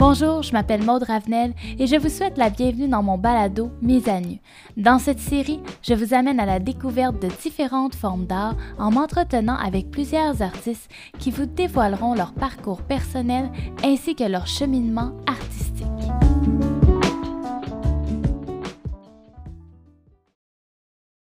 Bonjour, je m'appelle Maude Ravenel et je vous souhaite la bienvenue dans mon balado Mise à nu. Dans cette série, je vous amène à la découverte de différentes formes d'art en m'entretenant avec plusieurs artistes qui vous dévoileront leur parcours personnel ainsi que leur cheminement artistique